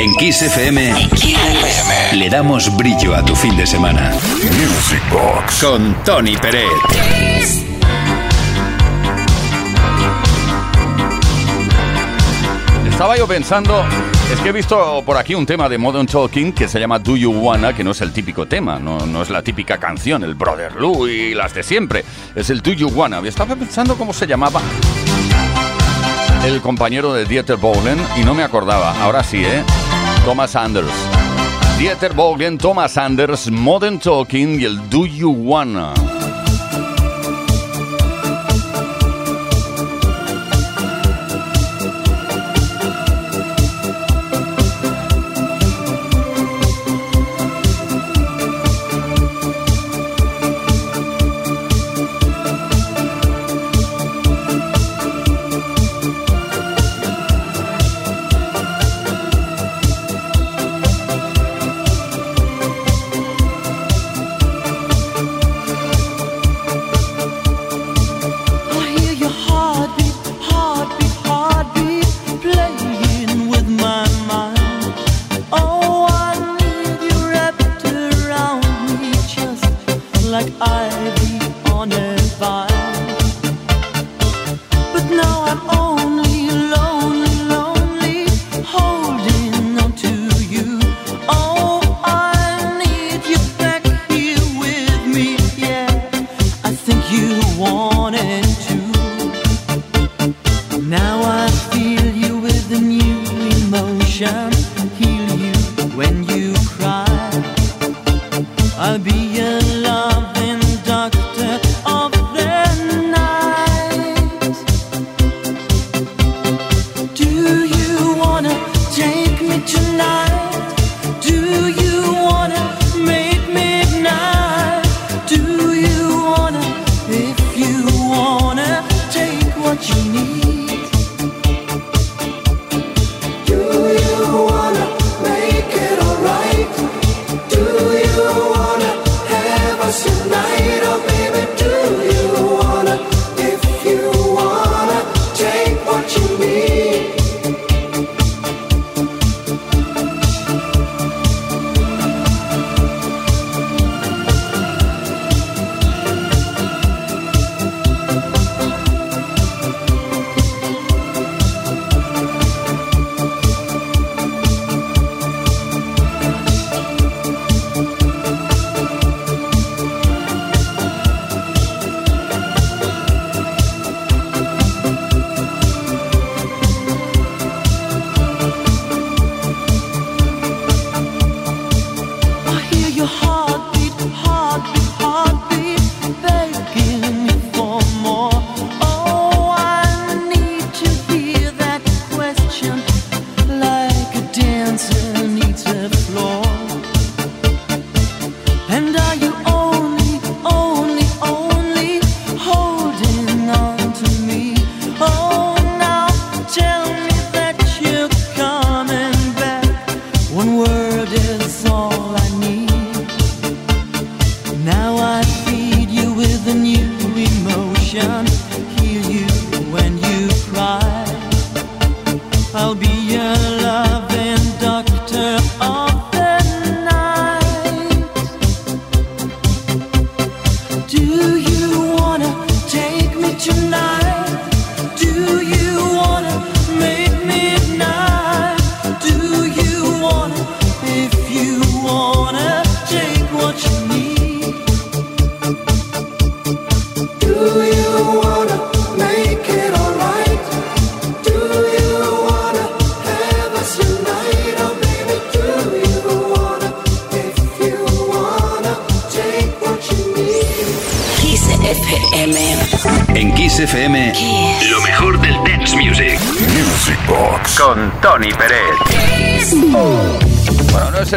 En Kiss FM, le damos brillo a tu fin de semana. Music Box con Tony Peret. Estaba yo pensando, es que he visto por aquí un tema de Modern Talking que se llama Do You Wanna, que no es el típico tema, no, no es la típica canción, el Brother Lou y las de siempre, es el Do You Wanna. Estaba pensando cómo se llamaba el compañero de Dieter Bohlen y no me acordaba. Ahora sí, ¿eh? Thomas Anders. Dieter Bohlen, Thomas Anders, Modern Talking y el Do You Wanna.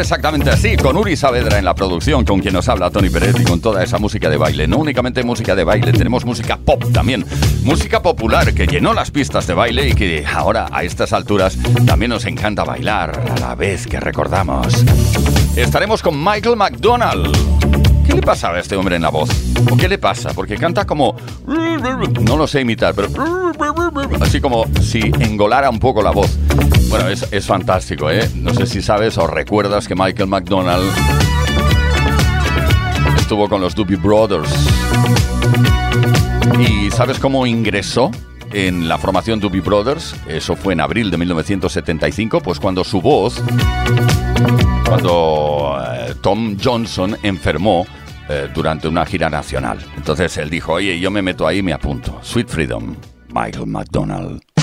Exactamente así, con Uri Saavedra en la producción, con quien nos habla Tony Pérez y con toda esa música de baile. No únicamente música de baile, tenemos música pop también. Música popular que llenó las pistas de baile y que ahora a estas alturas también nos encanta bailar a la vez que recordamos. Estaremos con Michael McDonald. ¿Qué le pasaba a este hombre en la voz? ¿O qué le pasa? Porque canta como... No lo sé imitar, pero... Así como si engolara un poco la voz. Bueno, es, es fantástico, ¿eh? No sé si sabes o recuerdas que Michael McDonald estuvo con los Doobie Brothers. ¿Y sabes cómo ingresó en la formación Doobie Brothers? Eso fue en abril de 1975, pues cuando su voz, cuando eh, Tom Johnson enfermó eh, durante una gira nacional. Entonces él dijo, oye, yo me meto ahí y me apunto. Sweet Freedom, Michael McDonald.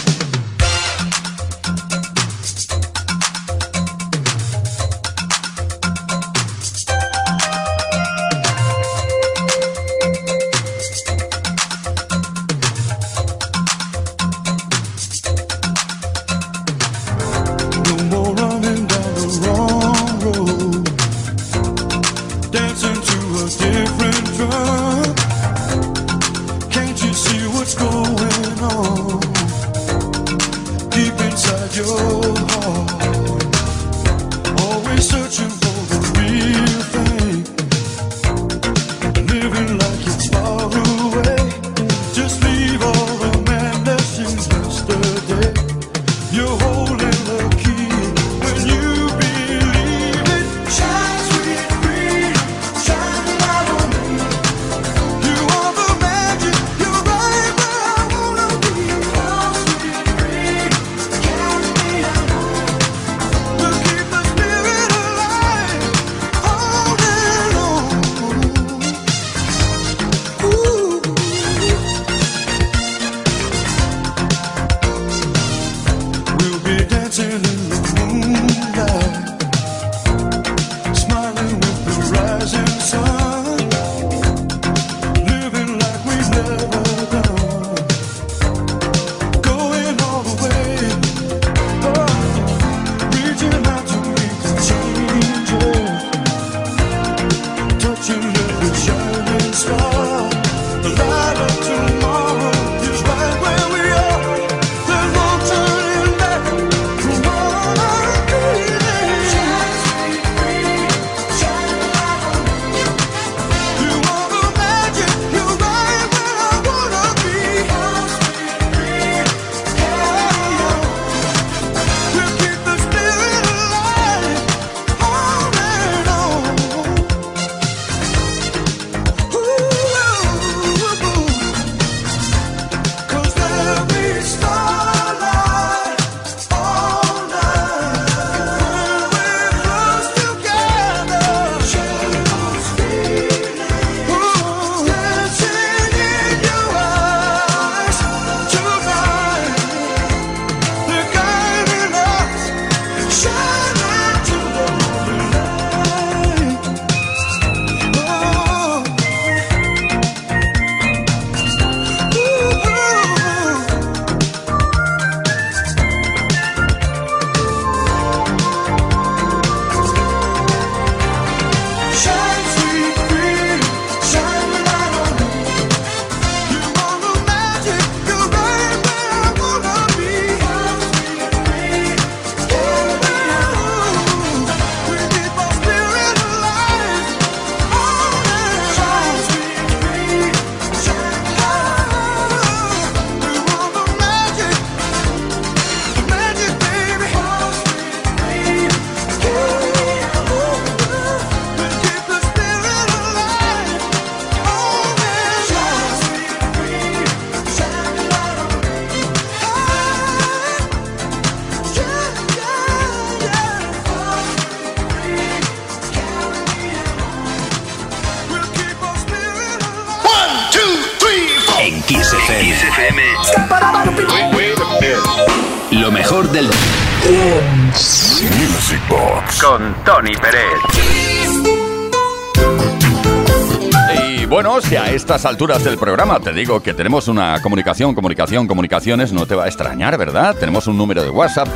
Estas alturas del programa te digo que tenemos una comunicación, comunicación, comunicaciones, no te va a extrañar, ¿verdad? Tenemos un número de WhatsApp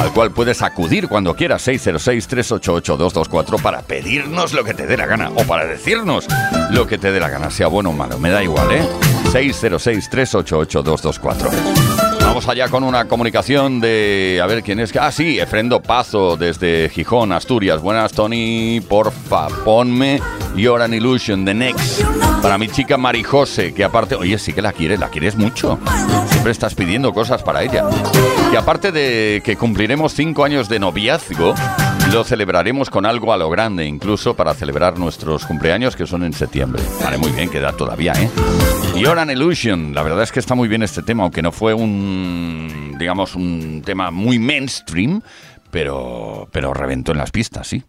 al cual puedes acudir cuando quieras, 606-388-224, para pedirnos lo que te dé la gana o para decirnos lo que te dé la gana, sea bueno o malo, me da igual, ¿eh? 606-388-224. Vamos allá con una comunicación de. A ver quién es. Ah, sí, Efrendo Pazo desde Gijón, Asturias. Buenas, Tony. Porfa, ponme You're an Illusion, The Next. Para mi chica Marijose, que aparte. Oye, sí que la quieres, la quieres mucho. Siempre estás pidiendo cosas para ella. Y aparte de que cumpliremos cinco años de noviazgo, lo celebraremos con algo a lo grande, incluso para celebrar nuestros cumpleaños que son en septiembre. Vale, muy bien, queda todavía, ¿eh? You're an Illusion. La verdad es que está muy bien este tema, aunque no fue un, digamos, un tema muy mainstream, pero, pero reventó en las pistas, sí.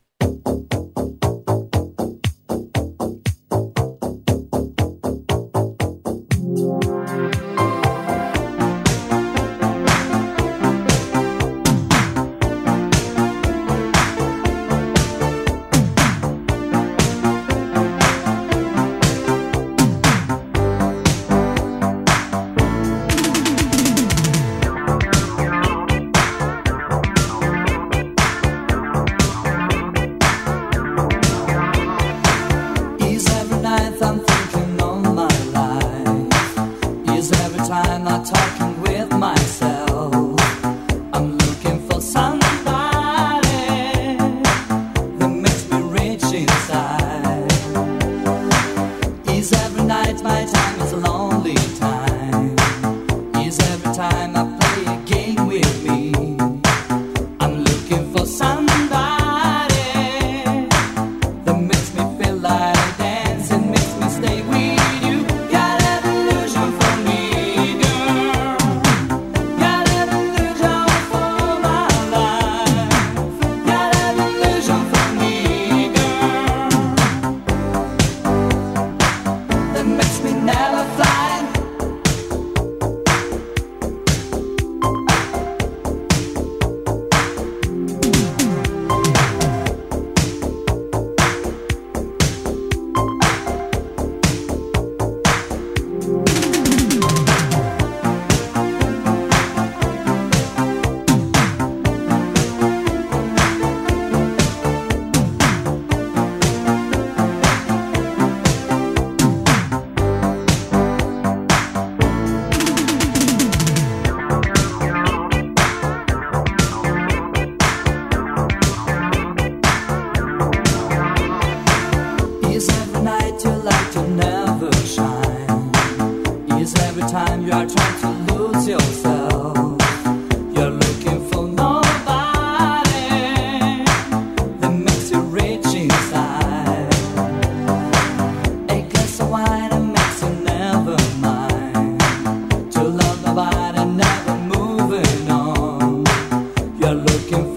Vive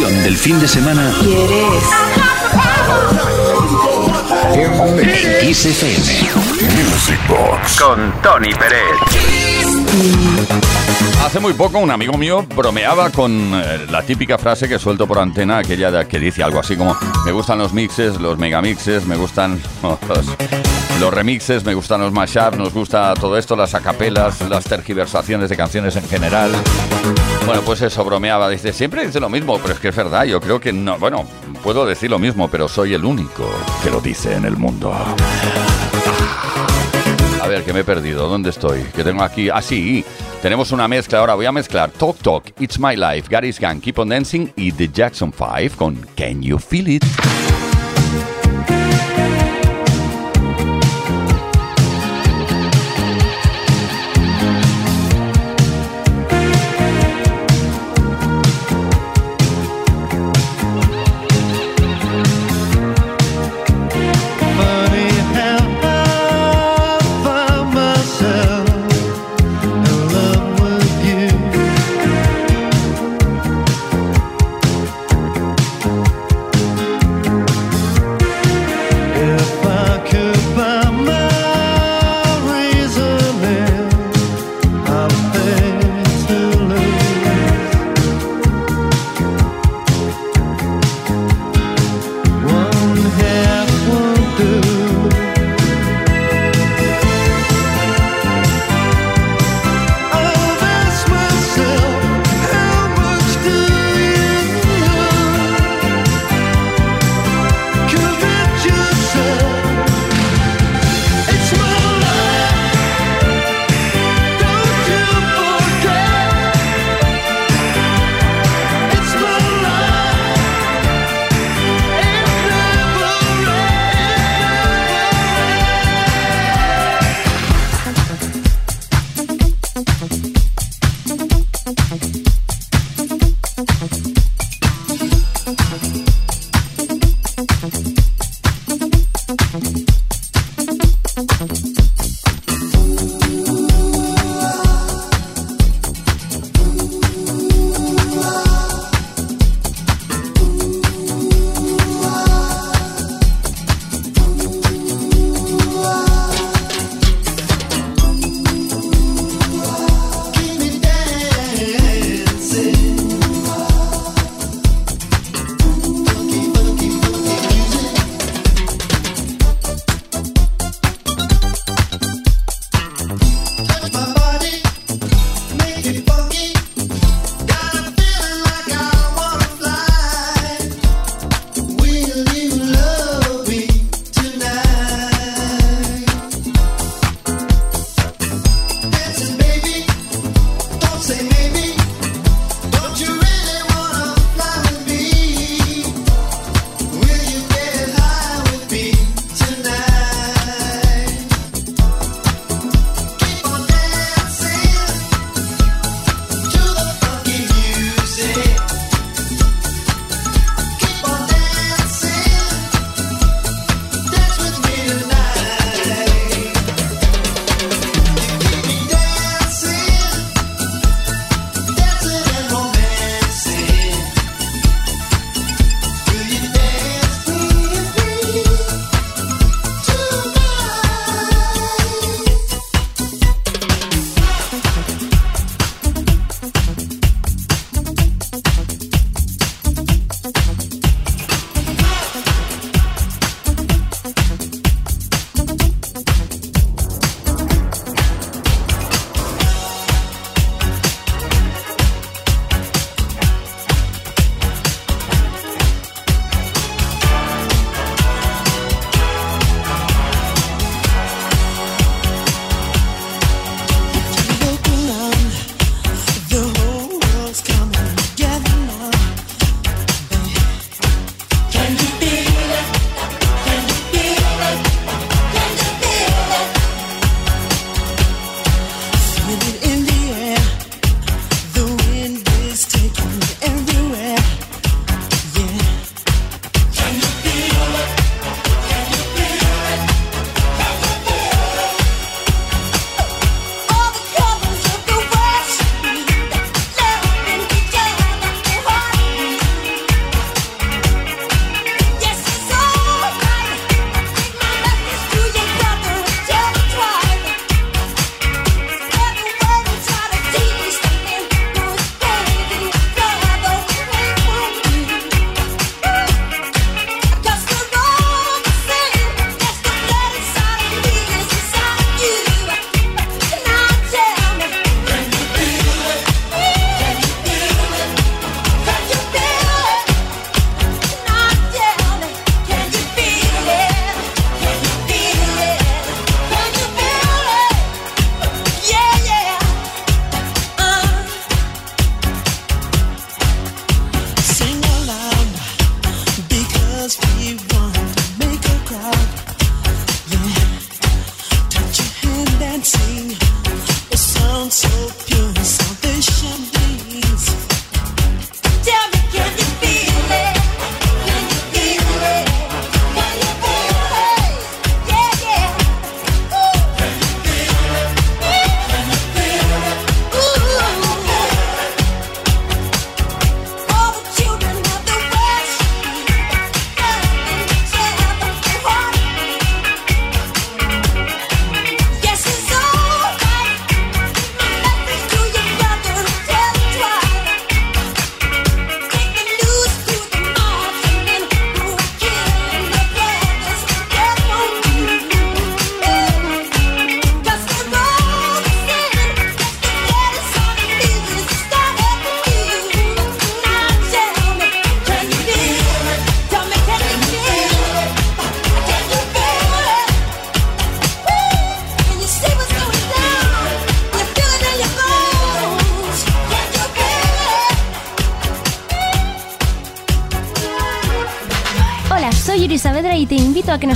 del fin de semana. ¿Quieres? En XFM. Music Box. Con Tony Pérez. Hace muy poco un amigo mío bromeaba con eh, la típica frase que suelto por antena, aquella que dice algo así como me gustan los mixes, los megamixes, me gustan los, remixes, me gustan los mashups, nos gusta todo esto, las acapelas, las tergiversaciones de canciones en general. Bueno, pues eso bromeaba, dice, siempre dice lo mismo, pero es que es verdad, yo creo que no, bueno, puedo decir lo mismo, pero soy el único que lo dice en el mundo. Ver, que me he perdido. ¿Dónde estoy? Que tengo aquí. Ah, sí. Tenemos una mezcla. Ahora voy a mezclar Talk Talk, It's My Life, Gary's Gang, Keep on Dancing y The Jackson 5 con Can You Feel It?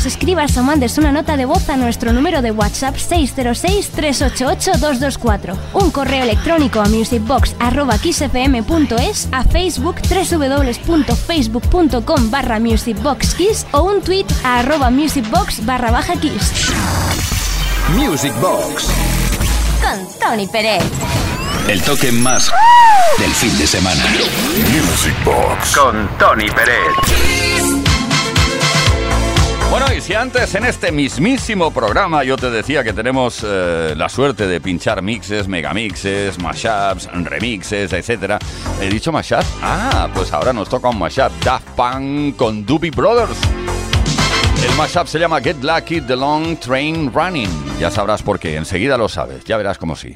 Nos escribas o mandes una nota de voz a nuestro número de WhatsApp 606-388-224, un correo electrónico a musicbox.xfm.es, a Facebook www.facebook.com barra musicboxkiss o un tweet a arroba musicbox barra baja kiss. Music Box Con Tony Pérez. El toque más del fin de semana. Music Box con Tony Pérez. Y antes en este mismísimo programa yo te decía que tenemos eh, la suerte de pinchar mixes, megamixes, mashups, remixes, etcétera, he dicho mashup. Ah, pues ahora nos toca un mashup Daft Punk con Doobie Brothers. El mashup se llama Get Lucky The Long Train Running. Ya sabrás por qué, enseguida lo sabes, ya verás cómo sí.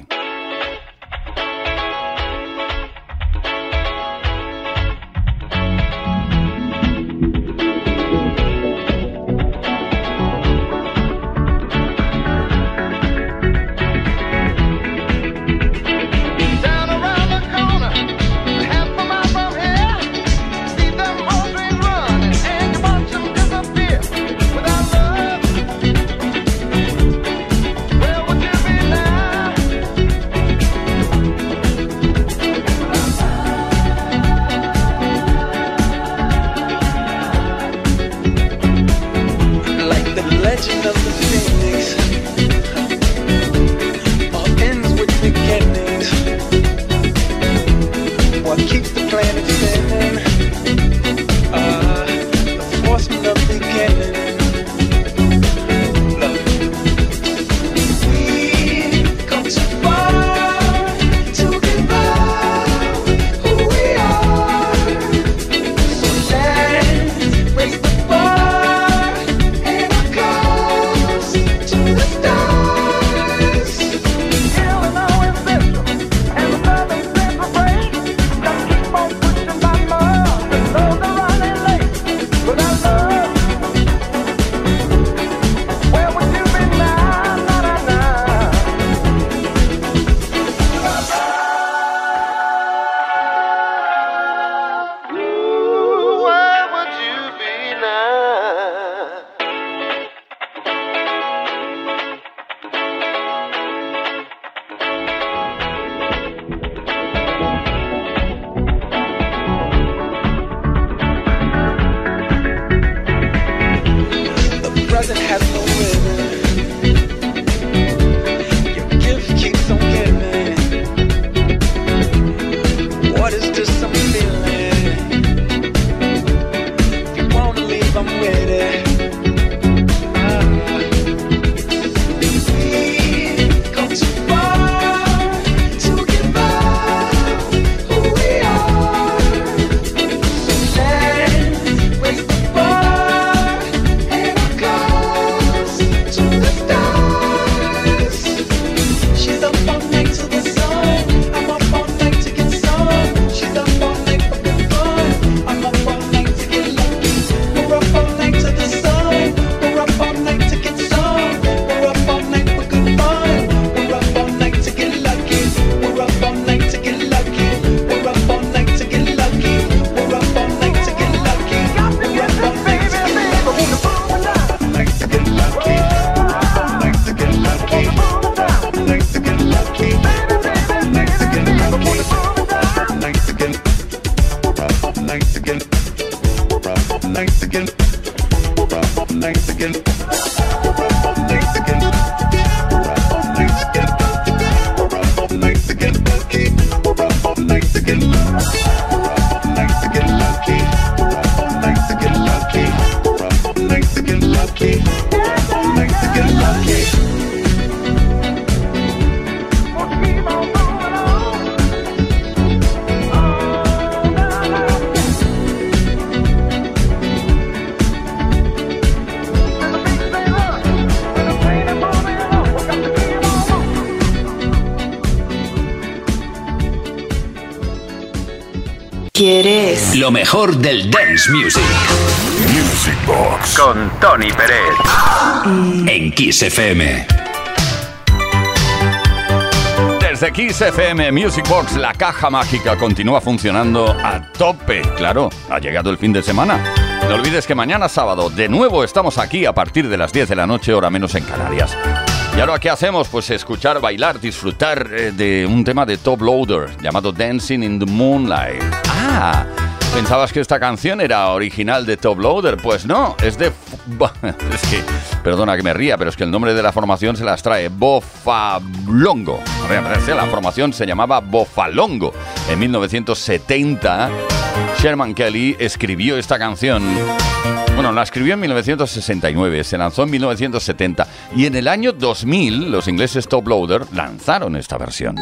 Lo mejor del dance music. Music Box con Tony Pérez. En Kiss FM. Desde Kiss FM Music Box, la caja mágica continúa funcionando a tope. Claro, ha llegado el fin de semana. No olvides que mañana sábado de nuevo estamos aquí a partir de las 10 de la noche, hora menos en Canarias. ¿Y ahora qué hacemos? Pues escuchar, bailar, disfrutar eh, de un tema de Top Loader llamado Dancing in the Moonlight. Ah, ¿pensabas que esta canción era original de Top Loader? Pues no, es de... Es que, perdona que me ría, pero es que el nombre de la formación se las trae. Bofalongo. La formación se llamaba Bofalongo. En 1970, Sherman Kelly escribió esta canción bueno, la escribió en 1969, se lanzó en 1970 y en el año 2000 los ingleses Top Loader lanzaron esta versión.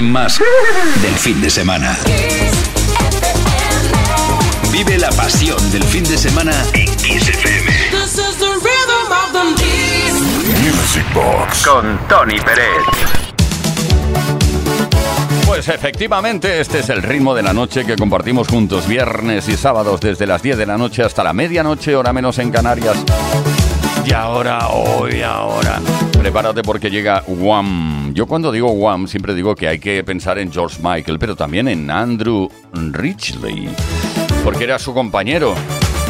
Más del fin de semana. Vive la pasión del fin de semana en XFM. Music Box con Tony Pérez. Pues efectivamente, este es el ritmo de la noche que compartimos juntos viernes y sábados desde las 10 de la noche hasta la medianoche, hora menos en Canarias. Y ahora, hoy, ahora, prepárate porque llega Wham. Yo cuando digo Wham siempre digo que hay que pensar en George Michael, pero también en Andrew Ridgely, porque era su compañero,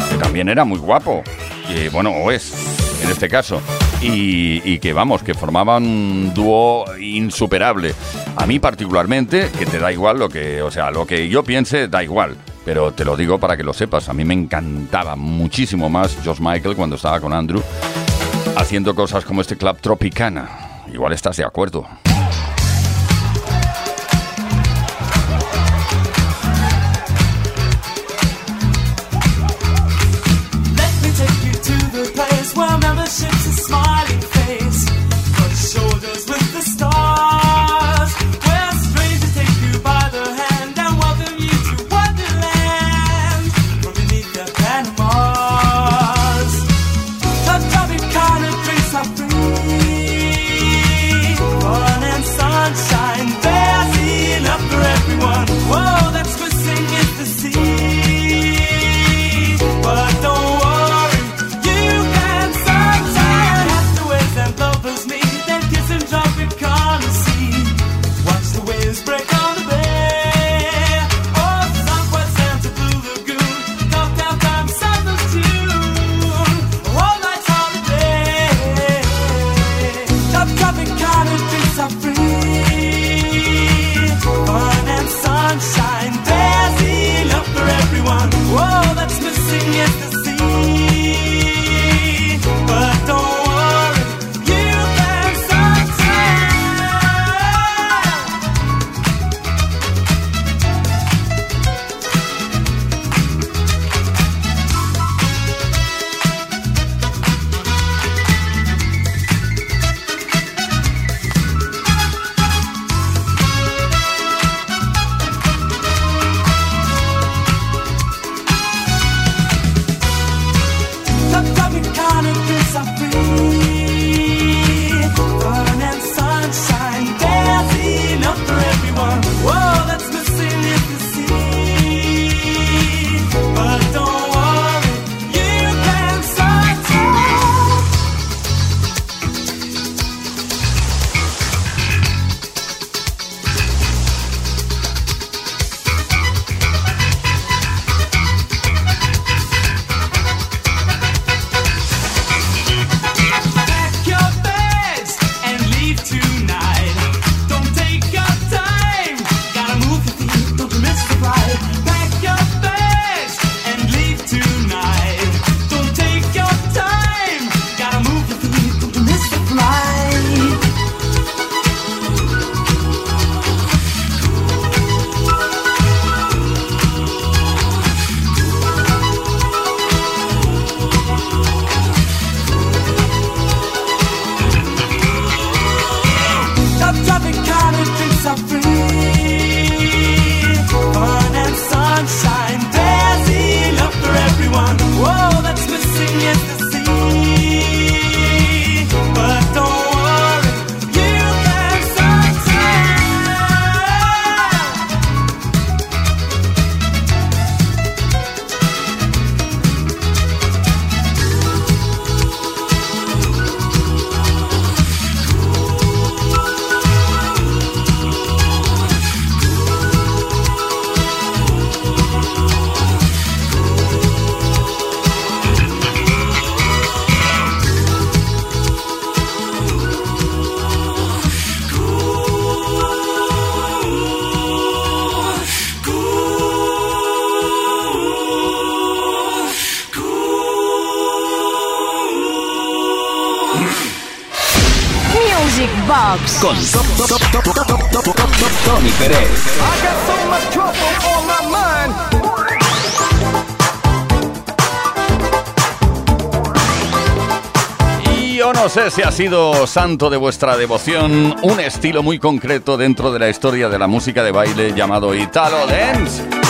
que también era muy guapo. Y bueno, o es, en este caso y, que vamos, que formaban un dúo insuperable. A mí particularmente, que te da igual lo que, o sea, lo que yo piense da igual. Pero te lo digo para que lo sepas, a mí me encantaba muchísimo más Josh Michael cuando estaba con Andrew haciendo cosas como este Club Tropicana. Igual estás de acuerdo. Con Tony Pérez. Y yo no sé si ha sido santo de vuestra devoción un estilo muy concreto dentro de la historia de la música de baile llamado Italo Dance.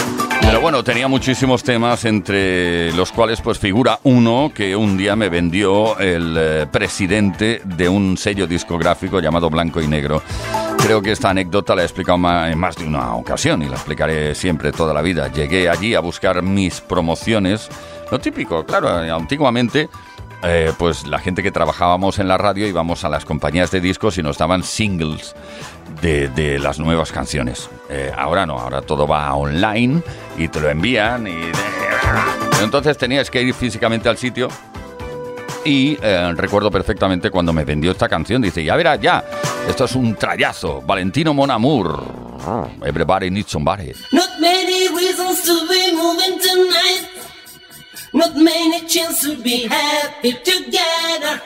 Pero bueno, tenía muchísimos temas entre los cuales pues figura uno que un día me vendió el eh, presidente de un sello discográfico llamado Blanco y Negro. Creo que esta anécdota la he explicado en más de una ocasión y la explicaré siempre toda la vida. Llegué allí a buscar mis promociones. Lo típico, claro, antiguamente eh, pues la gente que trabajábamos en la radio íbamos a las compañías de discos y nos daban singles de, las nuevas canciones. Eh, ahora no, ahora todo va online y te lo envían y... Entonces tenías que ir físicamente al sitio y eh, recuerdo perfectamente cuando me vendió esta canción. Dice, ya verás, ya, esto es un trayazo. Valentino Monamur. Everybody needs somebody. Not many reasons to be moving tonight. Not many chances to be happy together.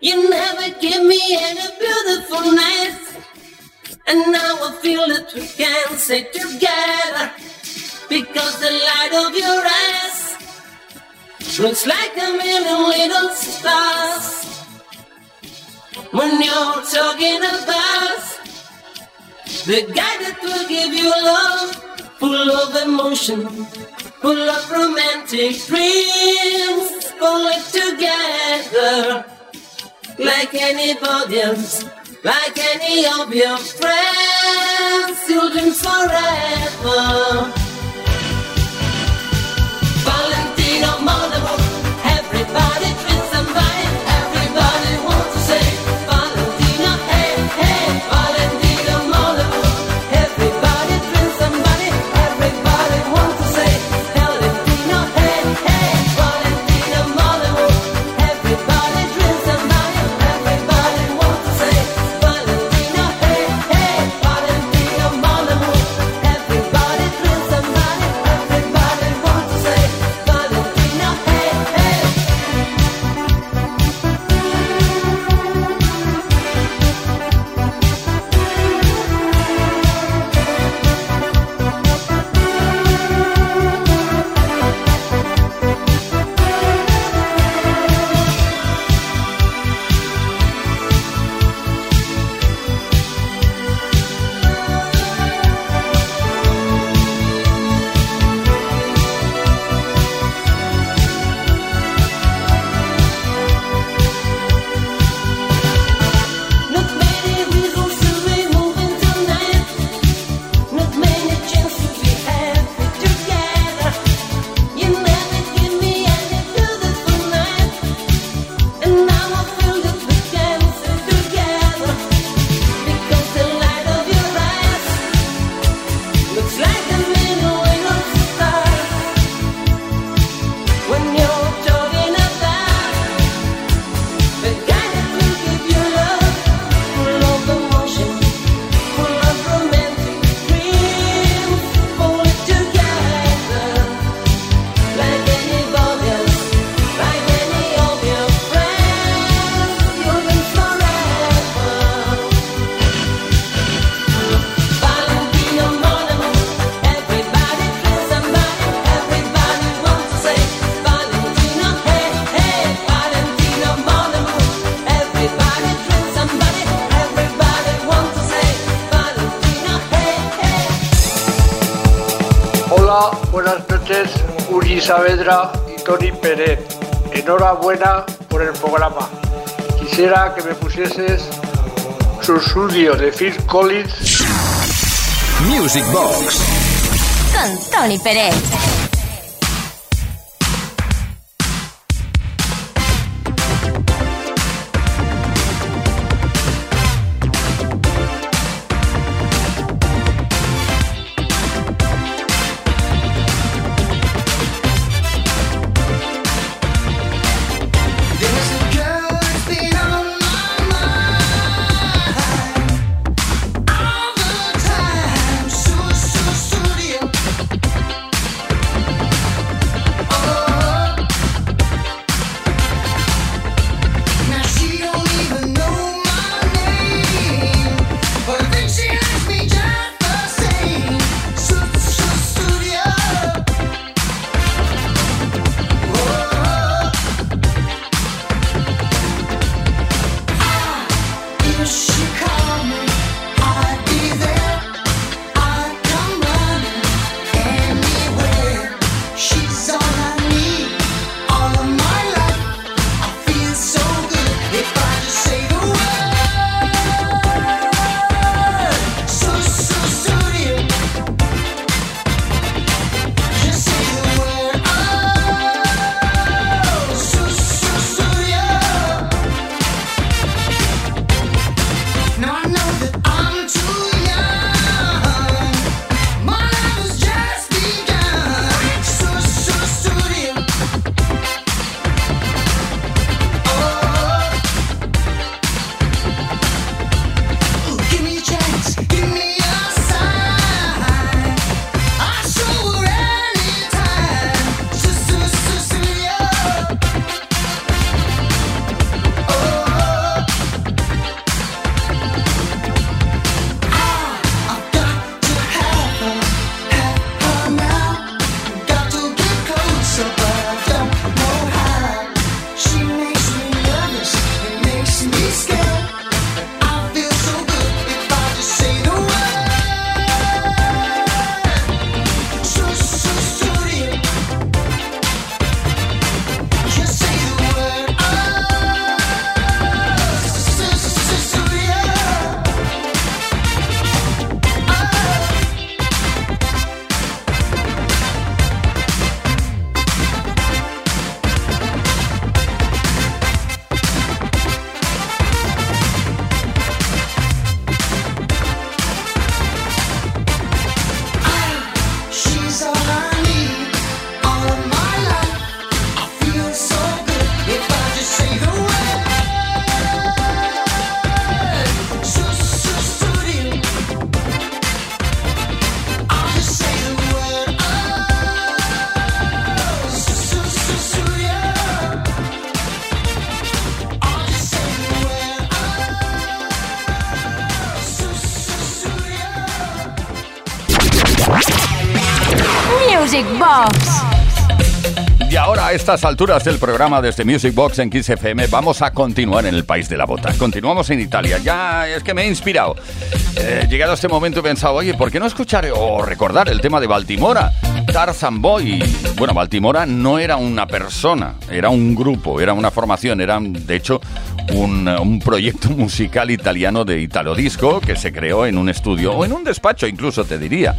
You never give me any beautiful nights. And now I feel that we can stay together. Because the light of your eyes looks like a million little stars. When you're talking about the guy that will give you love, full of emotion, full of romantic dreams, pull it together like anybody else. Like any of your friends, children forever. Valentino Monaco. Saavedra y Tony Pérez. Enhorabuena por el programa. Quisiera que me pusieses su estudio de Phil Collins. Music Box. Con Tony Pérez. Music Box. Y ahora a estas alturas del programa desde Music Box en Kiss FM vamos a continuar en el país de la bota. Continuamos en Italia. Ya es que me he inspirado. Eh, llegado a este momento he pensado, oye, ¿por qué no escuchar o recordar el tema de Baltimora? Tarzan Boy. Bueno, Baltimora no era una persona, era un grupo, era una formación, era de hecho un, proyecto musical italiano de Italo Disco que se creó en un estudio o en un despacho incluso te diría.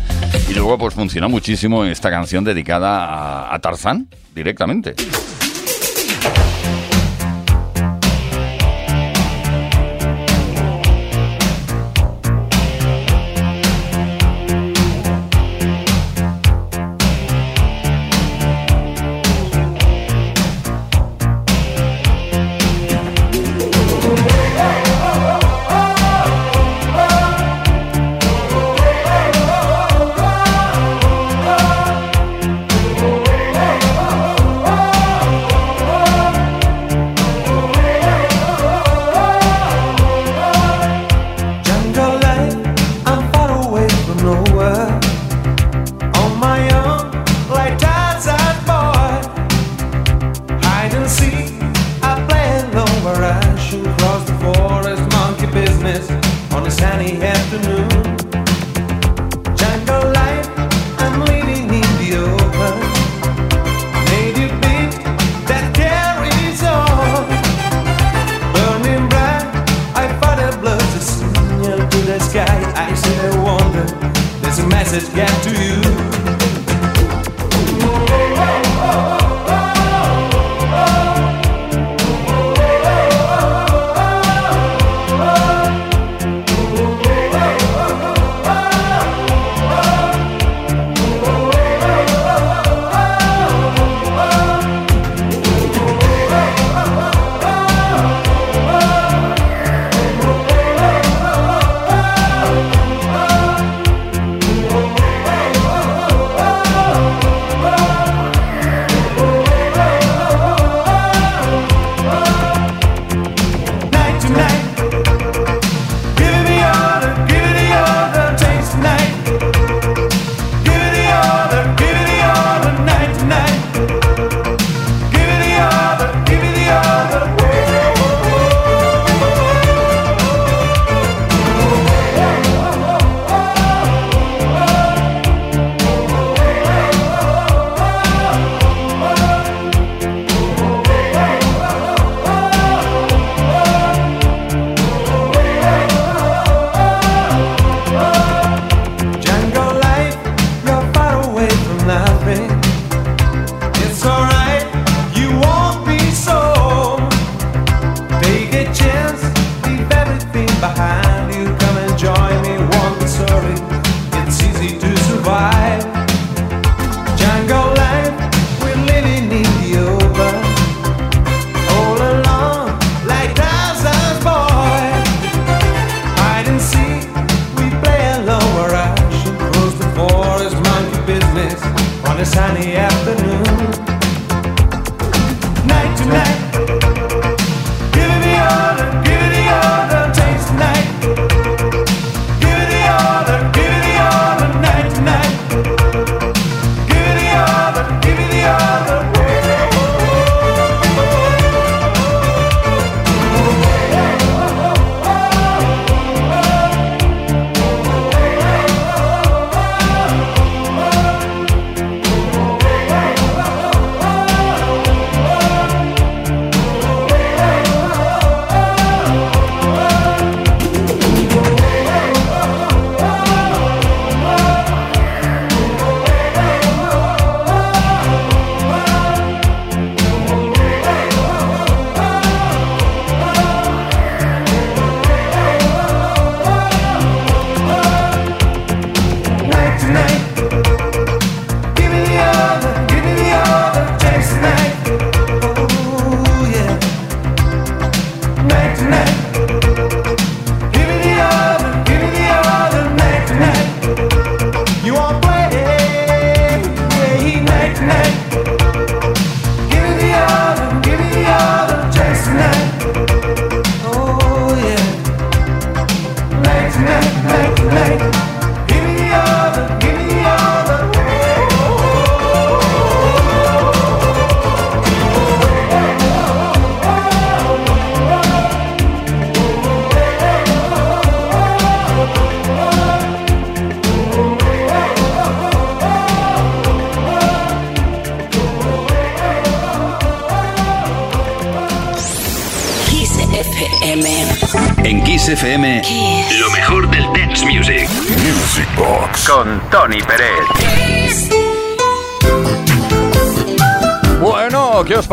Y luego pues funcionó muchísimo esta canción dedicada a, a Tarzán directamente. promise on a sunny afternoon.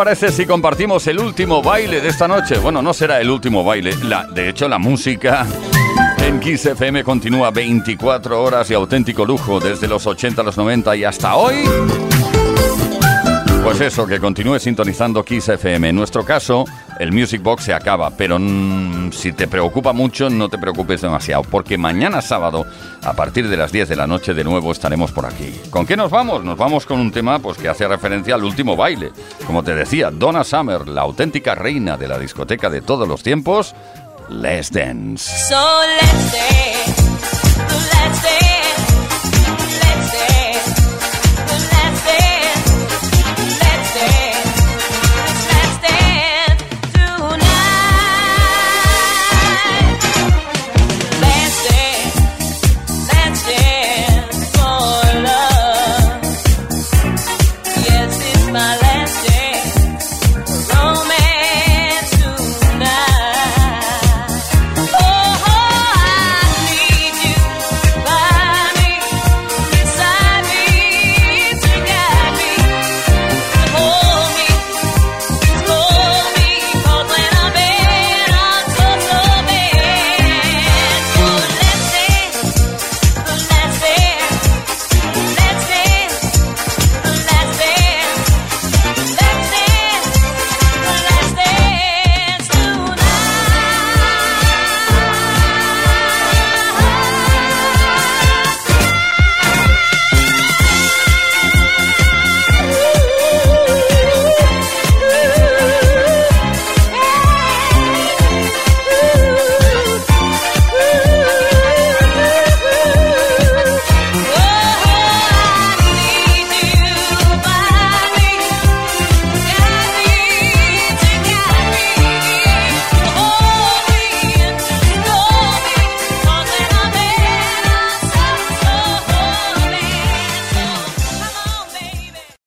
Parece si compartimos el último baile de esta noche? Bueno, no será el último baile, la, de hecho la música en Kiss FM continúa 24 horas y auténtico lujo desde los 80 a los 90 y hasta hoy. Pues eso, que continúe sintonizando Kiss FM. En nuestro caso, el Music Box se acaba, pero si te preocupa mucho, no te preocupes demasiado, porque mañana sábado, a partir de las 10 de la noche, de nuevo estaremos por aquí. ¿Con qué nos vamos? Nos vamos con un tema pues, que hace referencia al último baile. Como te decía, Donna Summer, la auténtica reina de la discoteca de todos los tiempos, Let's Dance. So let's dance.